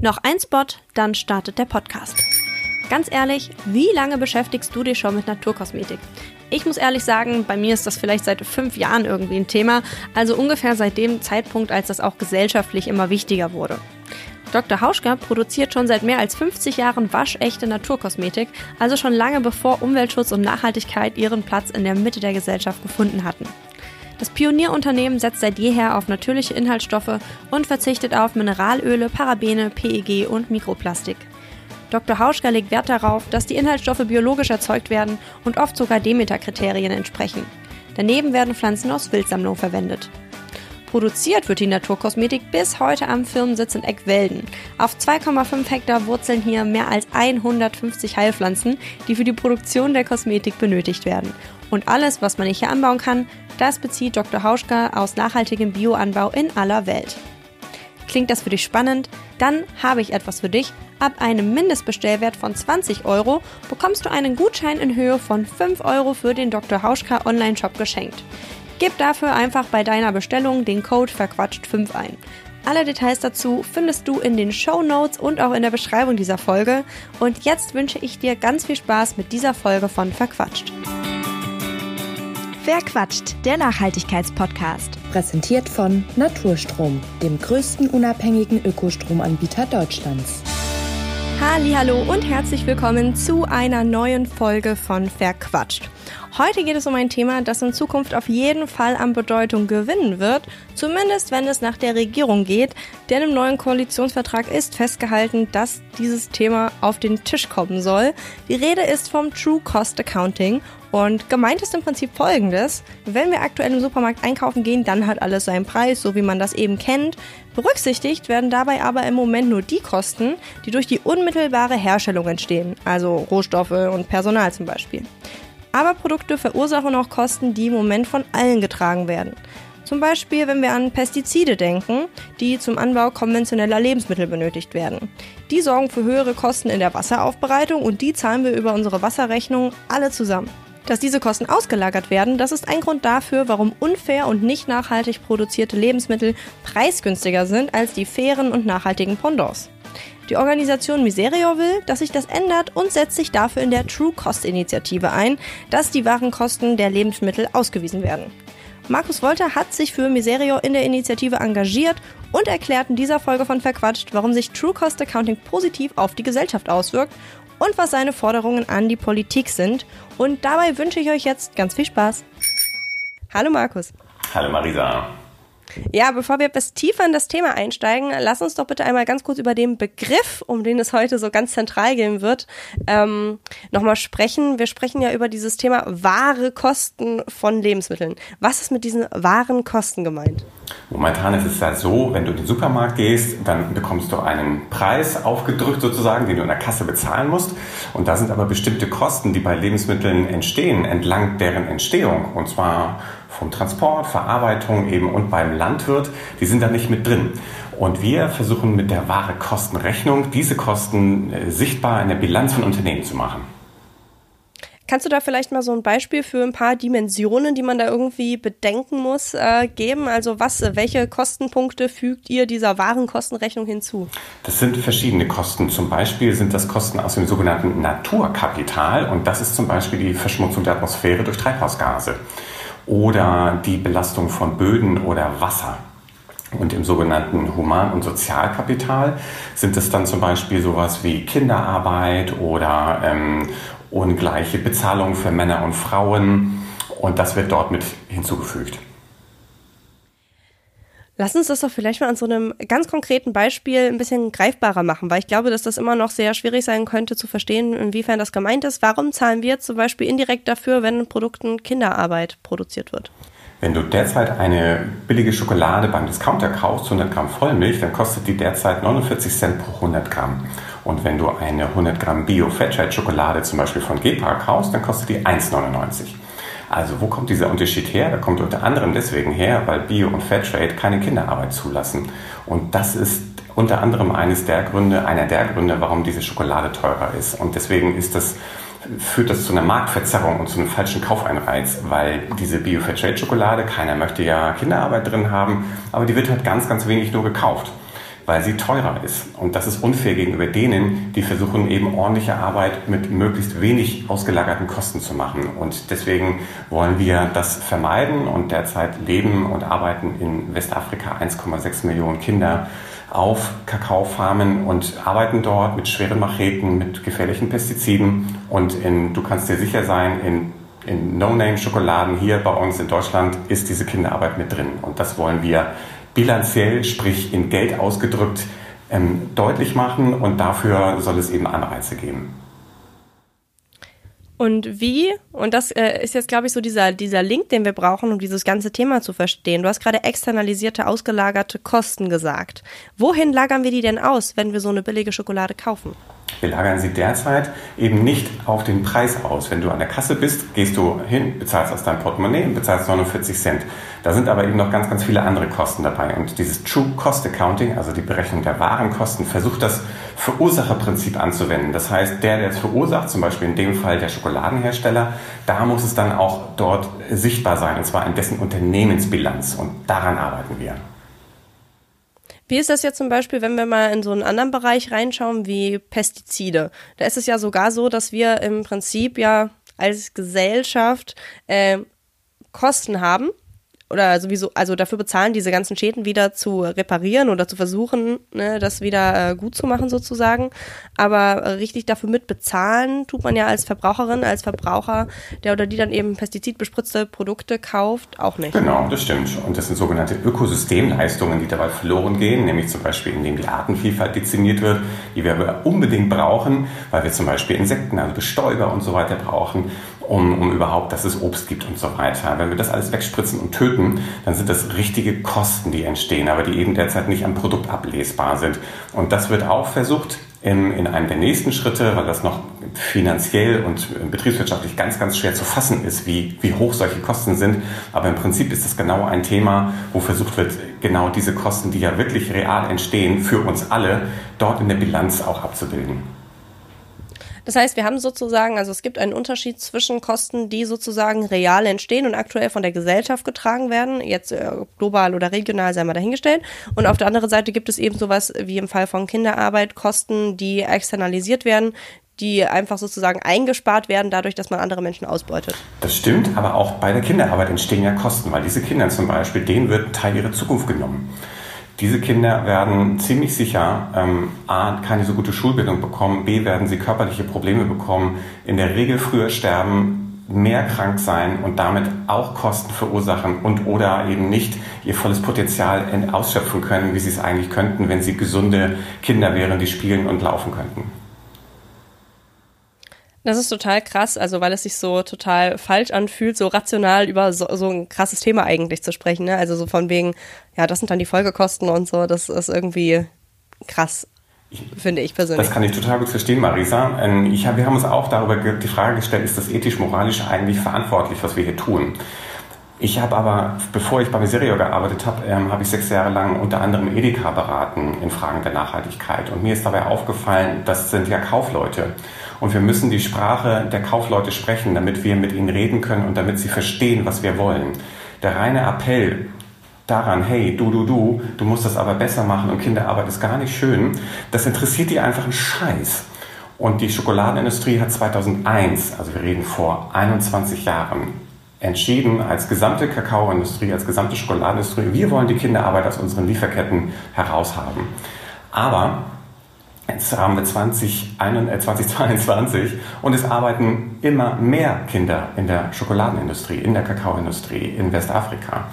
Noch ein Spot, dann startet der Podcast. Ganz ehrlich, wie lange beschäftigst du dich schon mit Naturkosmetik? Ich muss ehrlich sagen, bei mir ist das vielleicht seit fünf Jahren irgendwie ein Thema, also ungefähr seit dem Zeitpunkt, als das auch gesellschaftlich immer wichtiger wurde. Dr. Hauschka produziert schon seit mehr als 50 Jahren waschechte Naturkosmetik, also schon lange bevor Umweltschutz und Nachhaltigkeit ihren Platz in der Mitte der Gesellschaft gefunden hatten. Das Pionierunternehmen setzt seit jeher auf natürliche Inhaltsstoffe und verzichtet auf Mineralöle, Parabene, PEG und Mikroplastik. Dr. Hauschka legt Wert darauf, dass die Inhaltsstoffe biologisch erzeugt werden und oft sogar Demeter-Kriterien entsprechen. Daneben werden Pflanzen aus Wildsammlung verwendet. Produziert wird die Naturkosmetik bis heute am Firmensitz in Eckwelden. Auf 2,5 Hektar wurzeln hier mehr als 150 Heilpflanzen, die für die Produktion der Kosmetik benötigt werden. Und alles, was man hier anbauen kann, das bezieht Dr. Hauschka aus nachhaltigem Bioanbau in aller Welt. Klingt das für dich spannend? Dann habe ich etwas für dich. Ab einem Mindestbestellwert von 20 Euro bekommst du einen Gutschein in Höhe von 5 Euro für den Dr. Hauschka Online-Shop geschenkt. Gib dafür einfach bei deiner Bestellung den Code verquatscht5 ein. Alle Details dazu findest du in den Show Notes und auch in der Beschreibung dieser Folge. Und jetzt wünsche ich dir ganz viel Spaß mit dieser Folge von Verquatscht. Verquatscht, der Nachhaltigkeitspodcast. Präsentiert von Naturstrom, dem größten unabhängigen Ökostromanbieter Deutschlands. Hallo und herzlich willkommen zu einer neuen Folge von Verquatscht. Heute geht es um ein Thema, das in Zukunft auf jeden Fall an Bedeutung gewinnen wird, zumindest wenn es nach der Regierung geht, denn im neuen Koalitionsvertrag ist festgehalten, dass dieses Thema auf den Tisch kommen soll. Die Rede ist vom True Cost Accounting und gemeint ist im Prinzip folgendes. Wenn wir aktuell im Supermarkt einkaufen gehen, dann hat alles seinen Preis, so wie man das eben kennt. Berücksichtigt werden dabei aber im Moment nur die Kosten, die durch die unmittelbare Herstellung entstehen, also Rohstoffe und Personal zum Beispiel. Aber Produkte verursachen auch Kosten, die im Moment von allen getragen werden. Zum Beispiel, wenn wir an Pestizide denken, die zum Anbau konventioneller Lebensmittel benötigt werden. Die sorgen für höhere Kosten in der Wasseraufbereitung und die zahlen wir über unsere Wasserrechnung alle zusammen. Dass diese Kosten ausgelagert werden, das ist ein Grund dafür, warum unfair und nicht nachhaltig produzierte Lebensmittel preisgünstiger sind als die fairen und nachhaltigen Pendants. Die Organisation Miserio will, dass sich das ändert und setzt sich dafür in der True Cost Initiative ein, dass die wahren Kosten der Lebensmittel ausgewiesen werden. Markus Wolter hat sich für Miserio in der Initiative engagiert und erklärt in dieser Folge von Verquatscht, warum sich True Cost Accounting positiv auf die Gesellschaft auswirkt und was seine Forderungen an die Politik sind. Und dabei wünsche ich euch jetzt ganz viel Spaß. Hallo Markus. Hallo Marisa. Ja, bevor wir etwas tiefer in das Thema einsteigen, lass uns doch bitte einmal ganz kurz über den Begriff, um den es heute so ganz zentral gehen wird, ähm, nochmal sprechen. Wir sprechen ja über dieses Thema wahre Kosten von Lebensmitteln. Was ist mit diesen wahren Kosten gemeint? Momentan ist es ja so, wenn du in den Supermarkt gehst, dann bekommst du einen Preis aufgedrückt sozusagen, den du in der Kasse bezahlen musst. Und da sind aber bestimmte Kosten, die bei Lebensmitteln entstehen, entlang deren Entstehung. Und zwar vom Transport, Verarbeitung eben und beim Landwirt, die sind da nicht mit drin. Und wir versuchen mit der wahre Kostenrechnung diese Kosten äh, sichtbar in der Bilanz von Unternehmen zu machen. Kannst du da vielleicht mal so ein Beispiel für ein paar Dimensionen, die man da irgendwie bedenken muss, äh, geben? Also was, welche Kostenpunkte fügt ihr dieser Warenkostenrechnung hinzu? Das sind verschiedene Kosten. Zum Beispiel sind das Kosten aus dem sogenannten Naturkapital und das ist zum Beispiel die Verschmutzung der Atmosphäre durch Treibhausgase oder die Belastung von Böden oder Wasser. Und im sogenannten Human- und Sozialkapital sind es dann zum Beispiel sowas wie Kinderarbeit oder ähm, ungleiche Bezahlung für Männer und Frauen. Und das wird dort mit hinzugefügt. Lass uns das doch vielleicht mal an so einem ganz konkreten Beispiel ein bisschen greifbarer machen, weil ich glaube, dass das immer noch sehr schwierig sein könnte zu verstehen, inwiefern das gemeint ist. Warum zahlen wir zum Beispiel indirekt dafür, wenn in Produkten Kinderarbeit produziert wird? Wenn du derzeit eine billige Schokolade beim Discounter kaufst, 100 Gramm Vollmilch, dann kostet die derzeit 49 Cent pro 100 Gramm. Und wenn du eine 100 Gramm Bio-Fairtrade-Schokolade zum Beispiel von Gepar kaufst, dann kostet die 1,99. Also wo kommt dieser Unterschied her? Der kommt unter anderem deswegen her, weil Bio und Fairtrade keine Kinderarbeit zulassen. Und das ist unter anderem eines der Gründe, einer der Gründe, warum diese Schokolade teurer ist. Und deswegen ist das führt das zu einer Marktverzerrung und zu einem falschen Kaufeinreiz, weil diese Bio-Fairtrade-Schokolade, keiner möchte ja Kinderarbeit drin haben, aber die wird halt ganz, ganz wenig nur gekauft. Weil sie teurer ist. Und das ist unfair gegenüber denen, die versuchen eben ordentliche Arbeit mit möglichst wenig ausgelagerten Kosten zu machen. Und deswegen wollen wir das vermeiden und derzeit leben und arbeiten in Westafrika 1,6 Millionen Kinder auf Kakaofarmen und arbeiten dort mit schweren Macheten, mit gefährlichen Pestiziden. Und in, du kannst dir sicher sein, in, in No-Name-Schokoladen hier bei uns in Deutschland ist diese Kinderarbeit mit drin. Und das wollen wir bilanziell, sprich in Geld ausgedrückt, ähm, deutlich machen. Und dafür soll es eben Anreize geben. Und wie, und das äh, ist jetzt, glaube ich, so dieser, dieser Link, den wir brauchen, um dieses ganze Thema zu verstehen. Du hast gerade externalisierte, ausgelagerte Kosten gesagt. Wohin lagern wir die denn aus, wenn wir so eine billige Schokolade kaufen? Wir lagern sie derzeit eben nicht auf den Preis aus. Wenn du an der Kasse bist, gehst du hin, bezahlst aus deinem Portemonnaie und bezahlst 49 Cent. Da sind aber eben noch ganz, ganz viele andere Kosten dabei. Und dieses True Cost Accounting, also die Berechnung der Warenkosten, versucht das Verursacherprinzip anzuwenden. Das heißt, der, der es verursacht, zum Beispiel in dem Fall der Schokoladenhersteller, da muss es dann auch dort sichtbar sein, und zwar in dessen Unternehmensbilanz. Und daran arbeiten wir. Wie ist das jetzt zum Beispiel, wenn wir mal in so einen anderen Bereich reinschauen wie Pestizide? Da ist es ja sogar so, dass wir im Prinzip ja als Gesellschaft äh, Kosten haben, oder sowieso, also dafür bezahlen, diese ganzen Schäden wieder zu reparieren oder zu versuchen, ne, das wieder äh, gut zu machen sozusagen. Aber richtig dafür mit bezahlen tut man ja als Verbraucherin, als Verbraucher, der oder die dann eben pestizidbespritzte Produkte kauft, auch nicht. Genau, das stimmt. Und das sind sogenannte Ökosystemleistungen, die dabei verloren gehen, nämlich zum Beispiel indem die Artenvielfalt dezimiert wird, die wir unbedingt brauchen, weil wir zum Beispiel Insekten, also Bestäuber und so weiter brauchen um, um überhaupt, dass es Obst gibt und so weiter. Wenn wir das alles wegspritzen und töten, dann sind das richtige Kosten, die entstehen, aber die eben derzeit nicht am Produkt ablesbar sind. Und das wird auch versucht, in, in einem der nächsten Schritte, weil das noch finanziell und betriebswirtschaftlich ganz, ganz schwer zu fassen ist, wie, wie hoch solche Kosten sind. Aber im Prinzip ist das genau ein Thema, wo versucht wird, genau diese Kosten, die ja wirklich real entstehen, für uns alle, dort in der Bilanz auch abzubilden. Das heißt, wir haben sozusagen, also es gibt einen Unterschied zwischen Kosten, die sozusagen real entstehen und aktuell von der Gesellschaft getragen werden, jetzt äh, global oder regional sei mal dahingestellt. Und auf der anderen Seite gibt es eben sowas wie im Fall von Kinderarbeit, Kosten, die externalisiert werden, die einfach sozusagen eingespart werden, dadurch, dass man andere Menschen ausbeutet. Das stimmt, aber auch bei der Kinderarbeit entstehen ja Kosten, weil diese Kinder zum Beispiel, denen wird ein Teil ihrer Zukunft genommen. Diese Kinder werden ziemlich sicher ähm, A, keine so gute Schulbildung bekommen, B, werden sie körperliche Probleme bekommen, in der Regel früher sterben, mehr krank sein und damit auch Kosten verursachen und oder eben nicht ihr volles Potenzial ausschöpfen können, wie sie es eigentlich könnten, wenn sie gesunde Kinder wären, die spielen und laufen könnten. Das ist total krass, also weil es sich so total falsch anfühlt, so rational über so, so ein krasses Thema eigentlich zu sprechen. Ne? Also so von wegen, ja, das sind dann die Folgekosten und so, das ist irgendwie krass. Finde ich persönlich. Das kann ich total gut verstehen, Marisa. Ähm, ich wir haben uns auch darüber die Frage gestellt, ist das ethisch-moralisch eigentlich verantwortlich, was wir hier tun? Ich habe aber, bevor ich bei Miserio gearbeitet habe, ähm, habe ich sechs Jahre lang unter anderem Edeka beraten in Fragen der Nachhaltigkeit. Und mir ist dabei aufgefallen, das sind ja Kaufleute. Und wir müssen die Sprache der Kaufleute sprechen, damit wir mit ihnen reden können und damit sie verstehen, was wir wollen. Der reine Appell daran, hey, du, du, du, du musst das aber besser machen und Kinderarbeit ist gar nicht schön, das interessiert die einfach einen Scheiß. Und die Schokoladenindustrie hat 2001, also wir reden vor 21 Jahren, entschieden als gesamte Kakaoindustrie, als gesamte Schokoladenindustrie, wir wollen die Kinderarbeit aus unseren Lieferketten heraushaben. Aber Jetzt haben wir 20, 2022 und es arbeiten immer mehr Kinder in der Schokoladenindustrie, in der Kakaoindustrie in Westafrika.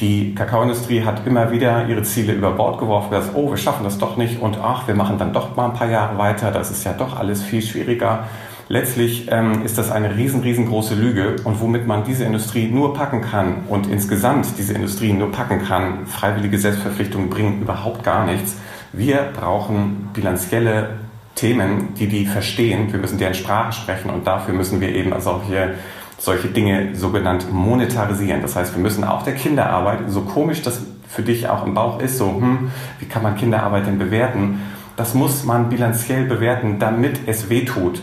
Die Kakaoindustrie hat immer wieder ihre Ziele über Bord geworfen, gesagt, oh, wir schaffen das doch nicht und ach, wir machen dann doch mal ein paar Jahre weiter, das ist ja doch alles viel schwieriger. Letztlich ähm, ist das eine riesen, riesengroße Lüge und womit man diese Industrie nur packen kann und insgesamt diese Industrie nur packen kann, freiwillige Selbstverpflichtungen bringen überhaupt gar nichts wir brauchen bilanzielle Themen, die die verstehen. Wir müssen deren Sprache sprechen und dafür müssen wir eben solche, solche Dinge sogenannt monetarisieren. Das heißt, wir müssen auch der Kinderarbeit, so komisch das für dich auch im Bauch ist, so, hm, wie kann man Kinderarbeit denn bewerten? Das muss man bilanziell bewerten, damit es wehtut.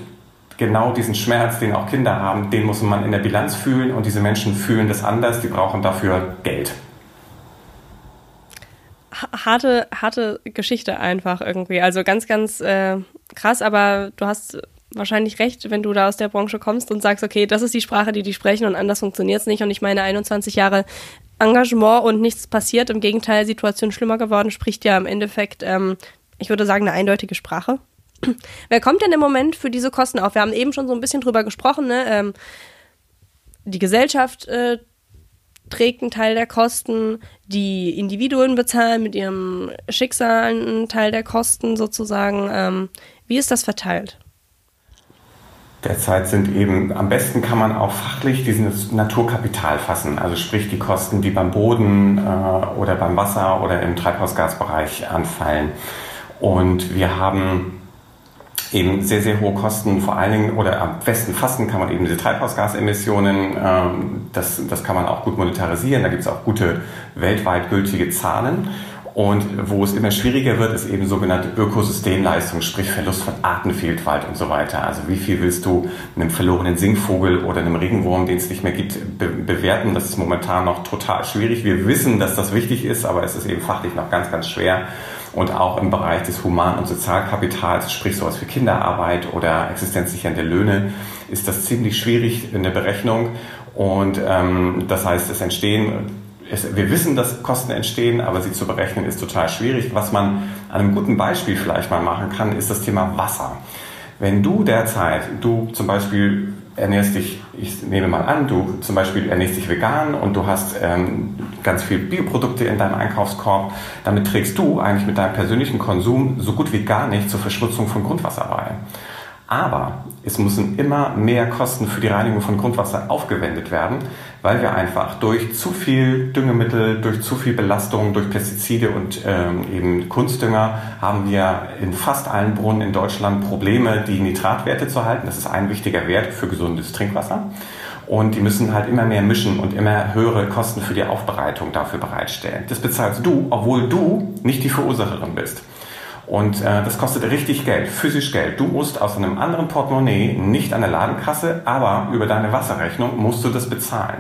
Genau diesen Schmerz, den auch Kinder haben, den muss man in der Bilanz fühlen und diese Menschen fühlen das anders, die brauchen dafür Geld harte, harte Geschichte einfach irgendwie. Also ganz, ganz äh, krass, aber du hast wahrscheinlich recht, wenn du da aus der Branche kommst und sagst, okay, das ist die Sprache, die die sprechen und anders funktioniert es nicht. Und ich meine, 21 Jahre Engagement und nichts passiert. Im Gegenteil, Situation schlimmer geworden, spricht ja im Endeffekt, ähm, ich würde sagen, eine eindeutige Sprache. Wer kommt denn im Moment für diese Kosten auf? Wir haben eben schon so ein bisschen drüber gesprochen, ne? Ähm, die Gesellschaft äh, trägt einen Teil der Kosten, die Individuen bezahlen mit ihrem Schicksal einen Teil der Kosten sozusagen. Ähm, wie ist das verteilt? Derzeit sind eben, am besten kann man auch fachlich dieses Naturkapital fassen, also sprich die Kosten, die beim Boden äh, oder beim Wasser oder im Treibhausgasbereich anfallen. Und wir haben eben sehr, sehr hohe Kosten, vor allen Dingen, oder am besten fassen kann man eben diese Treibhausgasemissionen, ähm, das, das kann man auch gut monetarisieren, da gibt es auch gute weltweit gültige Zahlen. Und wo es immer schwieriger wird, ist eben sogenannte Ökosystemleistung, sprich Verlust von Artenvielfalt und so weiter. Also wie viel willst du einem verlorenen Singvogel oder einem Regenwurm, den es nicht mehr gibt, be bewerten? Das ist momentan noch total schwierig. Wir wissen, dass das wichtig ist, aber es ist eben fachlich noch ganz, ganz schwer. Und auch im Bereich des Human- und Sozialkapitals, sprich sowas wie Kinderarbeit oder existenzsichernde Löhne, ist das ziemlich schwierig in der Berechnung. Und ähm, das heißt, es entstehen es, wir wissen, dass Kosten entstehen, aber sie zu berechnen ist total schwierig. Was man an einem guten Beispiel vielleicht mal machen kann, ist das Thema Wasser. Wenn du derzeit, du zum Beispiel ernährst dich, ich nehme mal an, du zum Beispiel ernährst dich vegan und du hast ähm, ganz viel Bioprodukte in deinem Einkaufskorb, damit trägst du eigentlich mit deinem persönlichen Konsum so gut wie gar nicht zur Verschmutzung von Grundwasser bei. Aber es müssen immer mehr Kosten für die Reinigung von Grundwasser aufgewendet werden, weil wir einfach durch zu viel Düngemittel, durch zu viel Belastung, durch Pestizide und ähm, eben Kunstdünger haben wir in fast allen Brunnen in Deutschland Probleme, die Nitratwerte zu halten. Das ist ein wichtiger Wert für gesundes Trinkwasser. Und die müssen halt immer mehr mischen und immer höhere Kosten für die Aufbereitung dafür bereitstellen. Das bezahlst du, obwohl du nicht die Verursacherin bist. Und äh, das kostet richtig Geld, physisch Geld. Du musst aus einem anderen Portemonnaie, nicht an der Ladenkasse, aber über deine Wasserrechnung musst du das bezahlen.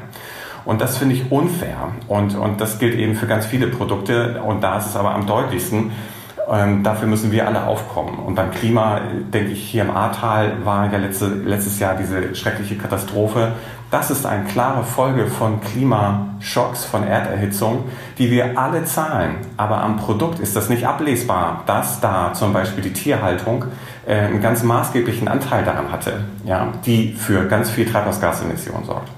Und das finde ich unfair. Und, und das gilt eben für ganz viele Produkte. Und da ist es aber am deutlichsten. Ähm, dafür müssen wir alle aufkommen. Und beim Klima, denke ich, hier im Ahrtal war ja letzte, letztes Jahr diese schreckliche Katastrophe. Das ist eine klare Folge von Klimaschocks, von Erderhitzung, die wir alle zahlen. Aber am Produkt ist das nicht ablesbar, dass da zum Beispiel die Tierhaltung äh, einen ganz maßgeblichen Anteil daran hatte, ja, die für ganz viel Treibhausgasemissionen sorgt.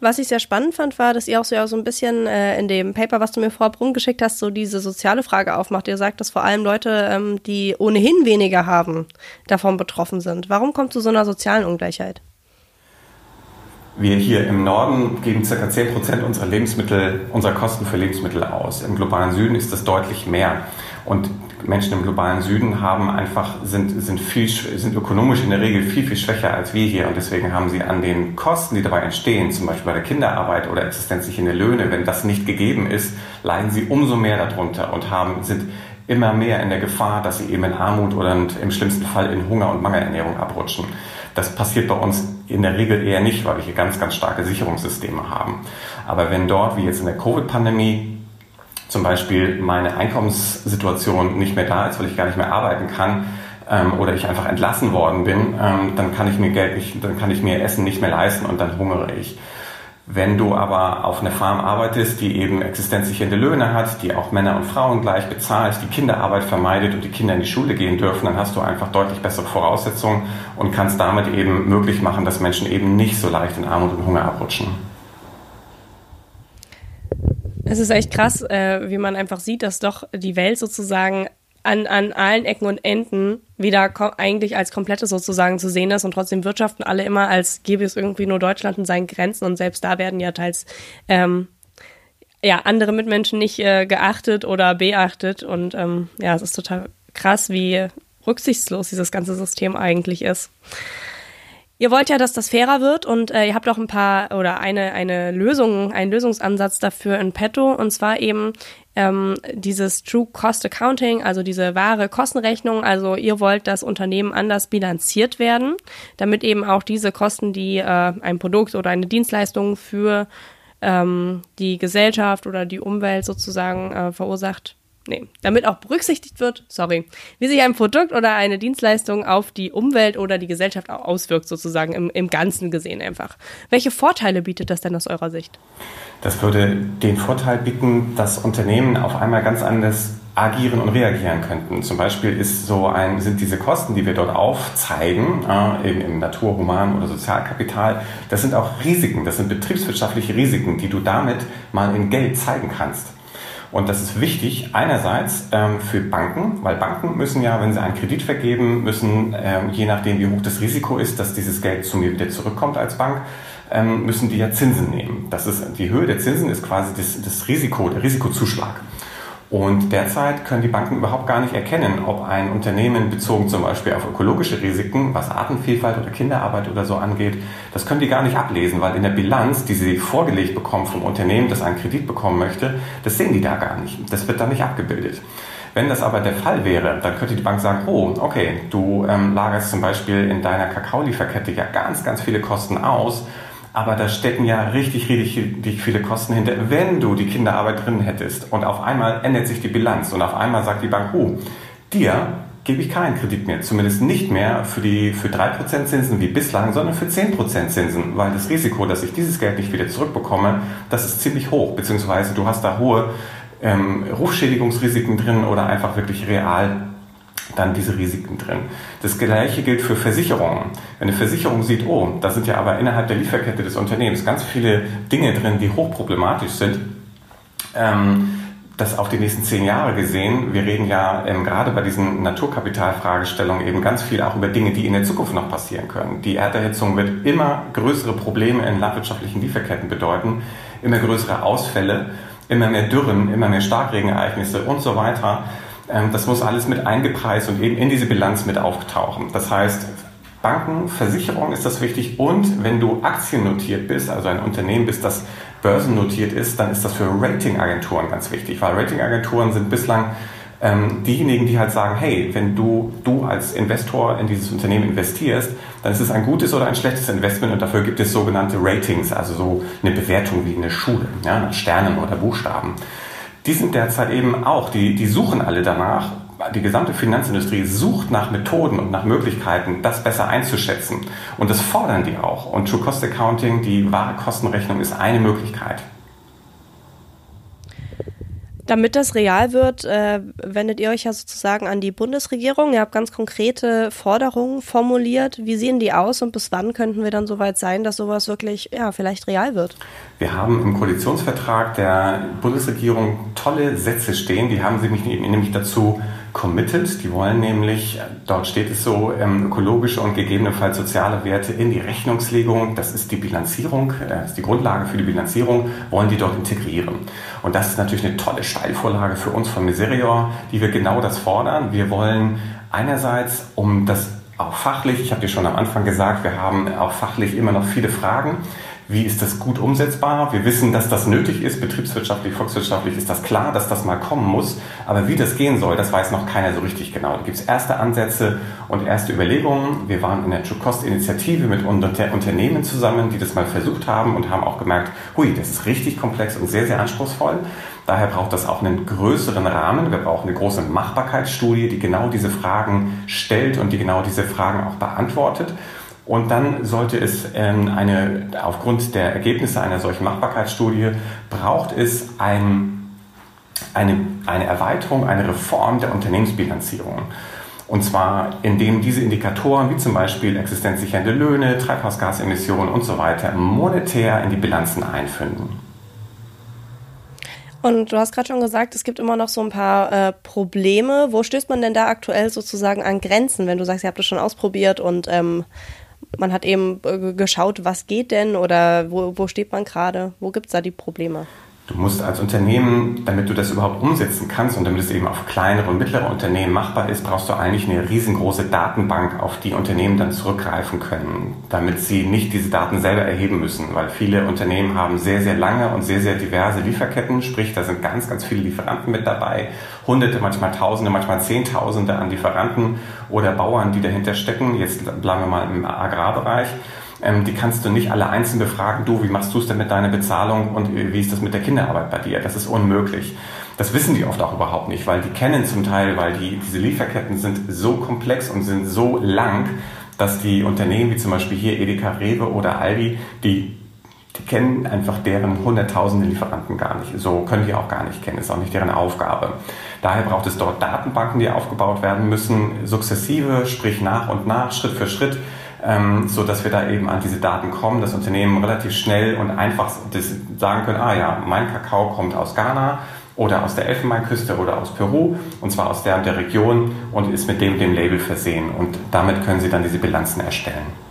Was ich sehr spannend fand, war, dass ihr auch so, ja, so ein bisschen äh, in dem Paper, was du mir vorab rumgeschickt hast, so diese soziale Frage aufmacht. Ihr sagt, dass vor allem Leute, ähm, die ohnehin weniger haben, davon betroffen sind. Warum kommt zu so einer sozialen Ungleichheit? Wir hier im Norden geben ca. 10% unserer Lebensmittel, unserer Kosten für Lebensmittel aus. Im globalen Süden ist das deutlich mehr. Und Menschen im globalen Süden haben einfach, sind, sind, viel, sind ökonomisch in der Regel viel, viel schwächer als wir hier. Und deswegen haben sie an den Kosten, die dabei entstehen, zum Beispiel bei der Kinderarbeit oder existenzsichernde Löhne, wenn das nicht gegeben ist, leiden sie umso mehr darunter und haben, sind immer mehr in der Gefahr, dass sie eben in Armut oder im schlimmsten Fall in Hunger und Mangelernährung abrutschen. Das passiert bei uns in der Regel eher nicht, weil wir hier ganz, ganz starke Sicherungssysteme haben. Aber wenn dort, wie jetzt in der Covid-Pandemie, zum Beispiel meine Einkommenssituation nicht mehr da ist, weil ich gar nicht mehr arbeiten kann ähm, oder ich einfach entlassen worden bin, ähm, dann kann ich mir Geld nicht, dann kann ich mir Essen nicht mehr leisten und dann hungere ich. Wenn du aber auf einer Farm arbeitest, die eben existenzsichernde Löhne hat, die auch Männer und Frauen gleich bezahlt, die Kinderarbeit vermeidet und die Kinder in die Schule gehen dürfen, dann hast du einfach deutlich bessere Voraussetzungen und kannst damit eben möglich machen, dass Menschen eben nicht so leicht in Armut und Hunger abrutschen. Es ist echt krass, äh, wie man einfach sieht, dass doch die Welt sozusagen an, an allen Ecken und Enden wieder eigentlich als komplette sozusagen zu sehen ist und trotzdem wirtschaften alle immer, als gäbe es irgendwie nur Deutschland und seinen Grenzen und selbst da werden ja teils ähm, ja andere Mitmenschen nicht äh, geachtet oder beachtet und ähm, ja, es ist total krass, wie rücksichtslos dieses ganze System eigentlich ist. Ihr wollt ja, dass das fairer wird und äh, ihr habt auch ein paar oder eine, eine Lösung, einen Lösungsansatz dafür in petto und zwar eben ähm, dieses True Cost Accounting, also diese wahre Kostenrechnung. Also ihr wollt, dass Unternehmen anders bilanziert werden, damit eben auch diese Kosten, die äh, ein Produkt oder eine Dienstleistung für ähm, die Gesellschaft oder die Umwelt sozusagen äh, verursacht. Nee, damit auch berücksichtigt wird, sorry, wie sich ein Produkt oder eine Dienstleistung auf die Umwelt oder die Gesellschaft auswirkt, sozusagen im, im Ganzen gesehen einfach. Welche Vorteile bietet das denn aus eurer Sicht? Das würde den Vorteil bieten, dass Unternehmen auf einmal ganz anders agieren und reagieren könnten. Zum Beispiel ist so ein, sind diese Kosten, die wir dort aufzeigen, äh, im, im Natur-, Human- oder Sozialkapital, das sind auch Risiken, das sind betriebswirtschaftliche Risiken, die du damit mal in Geld zeigen kannst. Und das ist wichtig einerseits ähm, für Banken, weil Banken müssen ja, wenn sie einen Kredit vergeben, müssen, ähm, je nachdem wie hoch das Risiko ist, dass dieses Geld zu mir wieder zurückkommt als Bank, ähm, müssen die ja Zinsen nehmen. Das ist, die Höhe der Zinsen ist quasi das, das Risiko, der Risikozuschlag. Und derzeit können die Banken überhaupt gar nicht erkennen, ob ein Unternehmen bezogen zum Beispiel auf ökologische Risiken, was Artenvielfalt oder Kinderarbeit oder so angeht, das können die gar nicht ablesen, weil in der Bilanz, die sie vorgelegt bekommen vom Unternehmen, das einen Kredit bekommen möchte, das sehen die da gar nicht. Das wird da nicht abgebildet. Wenn das aber der Fall wäre, dann könnte die Bank sagen, oh, okay, du ähm, lagerst zum Beispiel in deiner Kakaolieferkette ja ganz, ganz viele Kosten aus aber da stecken ja richtig, richtig viele Kosten hinter, wenn du die Kinderarbeit drin hättest. Und auf einmal ändert sich die Bilanz und auf einmal sagt die Bank, oh, dir gebe ich keinen Kredit mehr. Zumindest nicht mehr für, die, für 3% Zinsen wie bislang, sondern für 10% Zinsen. Weil das Risiko, dass ich dieses Geld nicht wieder zurückbekomme, das ist ziemlich hoch. Beziehungsweise du hast da hohe ähm, Rufschädigungsrisiken drin oder einfach wirklich real dann diese Risiken drin. Das gleiche gilt für Versicherungen. Wenn eine Versicherung sieht, oh, da sind ja aber innerhalb der Lieferkette des Unternehmens ganz viele Dinge drin, die hochproblematisch sind, ähm, das auf die nächsten zehn Jahre gesehen. Wir reden ja ähm, gerade bei diesen Naturkapitalfragestellungen eben ganz viel auch über Dinge, die in der Zukunft noch passieren können. Die Erderhitzung wird immer größere Probleme in landwirtschaftlichen Lieferketten bedeuten, immer größere Ausfälle, immer mehr Dürren, immer mehr Starkregenereignisse und so weiter. Ähm, das muss alles mit eingepreist und eben in diese Bilanz mit auftauchen. Das heißt, Banken, Versicherungen ist das wichtig und wenn du aktiennotiert bist, also ein Unternehmen bist, das börsennotiert ist, dann ist das für Ratingagenturen ganz wichtig, weil Ratingagenturen sind bislang ähm, diejenigen, die halt sagen, hey, wenn du, du als Investor in dieses Unternehmen investierst, dann ist es ein gutes oder ein schlechtes Investment und dafür gibt es sogenannte Ratings, also so eine Bewertung wie eine Schule, ja, nach Sternen oder Buchstaben die sind derzeit eben auch, die, die suchen alle danach. Die gesamte Finanzindustrie sucht nach Methoden und nach Möglichkeiten, das besser einzuschätzen. Und das fordern die auch. Und True Cost Accounting, die wahre Kostenrechnung, ist eine Möglichkeit. Damit das real wird, äh, wendet ihr euch ja sozusagen an die Bundesregierung. Ihr habt ganz konkrete Forderungen formuliert. Wie sehen die aus und bis wann könnten wir dann soweit sein, dass sowas wirklich ja, vielleicht real wird? Wir haben im Koalitionsvertrag der Bundesregierung tolle Sätze stehen. Die haben sie nämlich dazu committed. Die wollen nämlich, dort steht es so, ähm, ökologische und gegebenenfalls soziale Werte in die Rechnungslegung, das ist die Bilanzierung, äh, das ist die Grundlage für die Bilanzierung, wollen die dort integrieren. Und das ist natürlich eine tolle Steilvorlage für uns von Miserior, die wir genau das fordern. Wir wollen einerseits, um das auch fachlich, ich habe dir schon am Anfang gesagt, wir haben auch fachlich immer noch viele Fragen. Wie ist das gut umsetzbar? Wir wissen, dass das nötig ist. Betriebswirtschaftlich, volkswirtschaftlich ist das klar, dass das mal kommen muss. Aber wie das gehen soll, das weiß noch keiner so richtig genau. Da gibt es erste Ansätze und erste Überlegungen. Wir waren in der True Cost Initiative mit Unternehmen zusammen, die das mal versucht haben und haben auch gemerkt, hui, das ist richtig komplex und sehr, sehr anspruchsvoll. Daher braucht das auch einen größeren Rahmen. Wir brauchen eine große Machbarkeitsstudie, die genau diese Fragen stellt und die genau diese Fragen auch beantwortet. Und dann sollte es ähm, eine, aufgrund der Ergebnisse einer solchen Machbarkeitsstudie, braucht es ein, eine, eine Erweiterung, eine Reform der Unternehmensbilanzierung. Und zwar, indem diese Indikatoren wie zum Beispiel existenzsichernde Löhne, Treibhausgasemissionen und so weiter monetär in die Bilanzen einfinden. Und du hast gerade schon gesagt, es gibt immer noch so ein paar äh, Probleme. Wo stößt man denn da aktuell sozusagen an Grenzen, wenn du sagst, ihr habt das schon ausprobiert und ähm, man hat eben äh, geschaut, was geht denn oder wo, wo steht man gerade, wo gibt es da die Probleme? Du musst als Unternehmen, damit du das überhaupt umsetzen kannst und damit es eben auf kleinere und mittlere Unternehmen machbar ist, brauchst du eigentlich eine riesengroße Datenbank, auf die Unternehmen dann zurückgreifen können, damit sie nicht diese Daten selber erheben müssen, weil viele Unternehmen haben sehr, sehr lange und sehr, sehr diverse Lieferketten, sprich, da sind ganz, ganz viele Lieferanten mit dabei, hunderte, manchmal tausende, manchmal zehntausende an Lieferanten oder Bauern, die dahinter stecken, jetzt bleiben wir mal im Agrarbereich. Ähm, die kannst du nicht alle einzeln befragen, du, wie machst du es denn mit deiner Bezahlung und wie ist das mit der Kinderarbeit bei dir? Das ist unmöglich. Das wissen die oft auch überhaupt nicht, weil die kennen zum Teil, weil die, diese Lieferketten sind so komplex und sind so lang, dass die Unternehmen wie zum Beispiel hier Edeka Rewe oder Aldi, die die kennen einfach deren hunderttausende Lieferanten gar nicht. So können die auch gar nicht kennen, ist auch nicht deren Aufgabe. Daher braucht es dort Datenbanken, die aufgebaut werden müssen, sukzessive, sprich nach und nach, Schritt für Schritt, ähm, so dass wir da eben an diese Daten kommen, das Unternehmen relativ schnell und einfach sagen können, ah ja, mein Kakao kommt aus Ghana oder aus der Elfenbeinküste oder aus Peru und zwar aus der der Region und ist mit dem dem Label versehen und damit können Sie dann diese Bilanzen erstellen.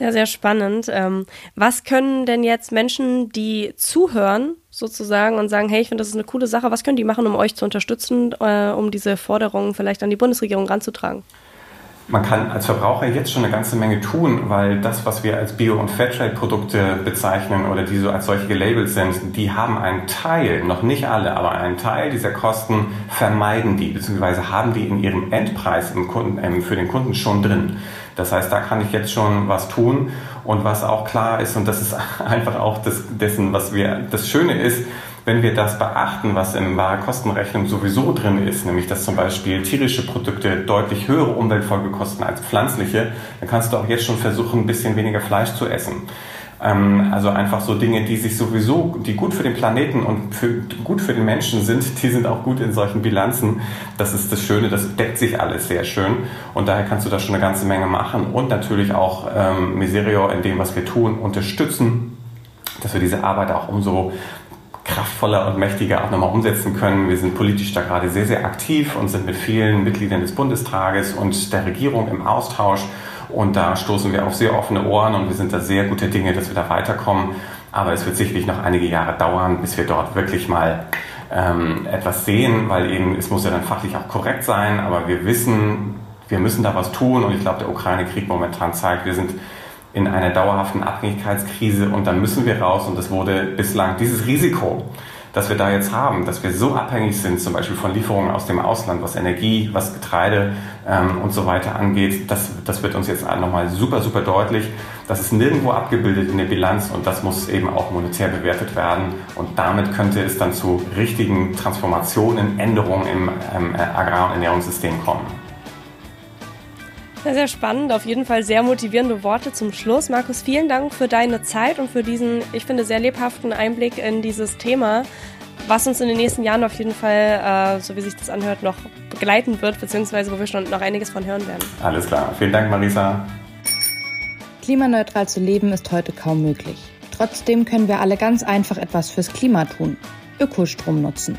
Sehr, sehr spannend. Ähm, was können denn jetzt Menschen, die zuhören, sozusagen, und sagen, hey, ich finde, das ist eine coole Sache, was können die machen, um euch zu unterstützen, äh, um diese Forderungen vielleicht an die Bundesregierung ranzutragen? Man kann als Verbraucher jetzt schon eine ganze Menge tun, weil das, was wir als Bio- und Fairtrade-Produkte bezeichnen oder die so als solche gelabelt sind, die haben einen Teil, noch nicht alle, aber einen Teil dieser Kosten vermeiden die, beziehungsweise haben die in ihrem Endpreis im Kunden, ähm, für den Kunden schon drin. Das heißt, da kann ich jetzt schon was tun. Und was auch klar ist, und das ist einfach auch das, dessen, was wir, das Schöne ist, wenn wir das beachten, was in Warenkostenrechnung sowieso drin ist, nämlich dass zum Beispiel tierische Produkte deutlich höhere Umweltfolge kosten als pflanzliche, dann kannst du auch jetzt schon versuchen, ein bisschen weniger Fleisch zu essen. Ähm, also einfach so Dinge, die sich sowieso, die gut für den Planeten und für, gut für den Menschen sind, die sind auch gut in solchen Bilanzen. Das ist das Schöne, das deckt sich alles sehr schön und daher kannst du da schon eine ganze Menge machen und natürlich auch ähm, Miserio in dem, was wir tun, unterstützen, dass wir diese Arbeit auch umso kraftvoller und mächtiger auch nochmal umsetzen können. Wir sind politisch da gerade sehr, sehr aktiv und sind mit vielen Mitgliedern des Bundestages und der Regierung im Austausch und da stoßen wir auf sehr offene Ohren und wir sind da sehr gute Dinge, dass wir da weiterkommen. Aber es wird sicherlich noch einige Jahre dauern, bis wir dort wirklich mal ähm, etwas sehen, weil eben es muss ja dann fachlich auch korrekt sein. Aber wir wissen, wir müssen da was tun und ich glaube, der Ukraine-Krieg momentan zeigt, wir sind in einer dauerhaften Abhängigkeitskrise und dann müssen wir raus und das wurde bislang dieses Risiko das wir da jetzt haben, dass wir so abhängig sind, zum Beispiel von Lieferungen aus dem Ausland, was Energie, was Getreide ähm, und so weiter angeht, das, das wird uns jetzt nochmal super, super deutlich. Das ist nirgendwo abgebildet in der Bilanz und das muss eben auch monetär bewertet werden. Und damit könnte es dann zu richtigen Transformationen, Änderungen im ähm, Agrar- und Ernährungssystem kommen. Sehr, sehr spannend. Auf jeden Fall sehr motivierende Worte zum Schluss. Markus, vielen Dank für deine Zeit und für diesen, ich finde, sehr lebhaften Einblick in dieses Thema, was uns in den nächsten Jahren auf jeden Fall, äh, so wie sich das anhört, noch begleiten wird, beziehungsweise wo wir schon noch einiges von hören werden. Alles klar. Vielen Dank, Marisa. Klimaneutral zu leben ist heute kaum möglich. Trotzdem können wir alle ganz einfach etwas fürs Klima tun. Ökostrom nutzen.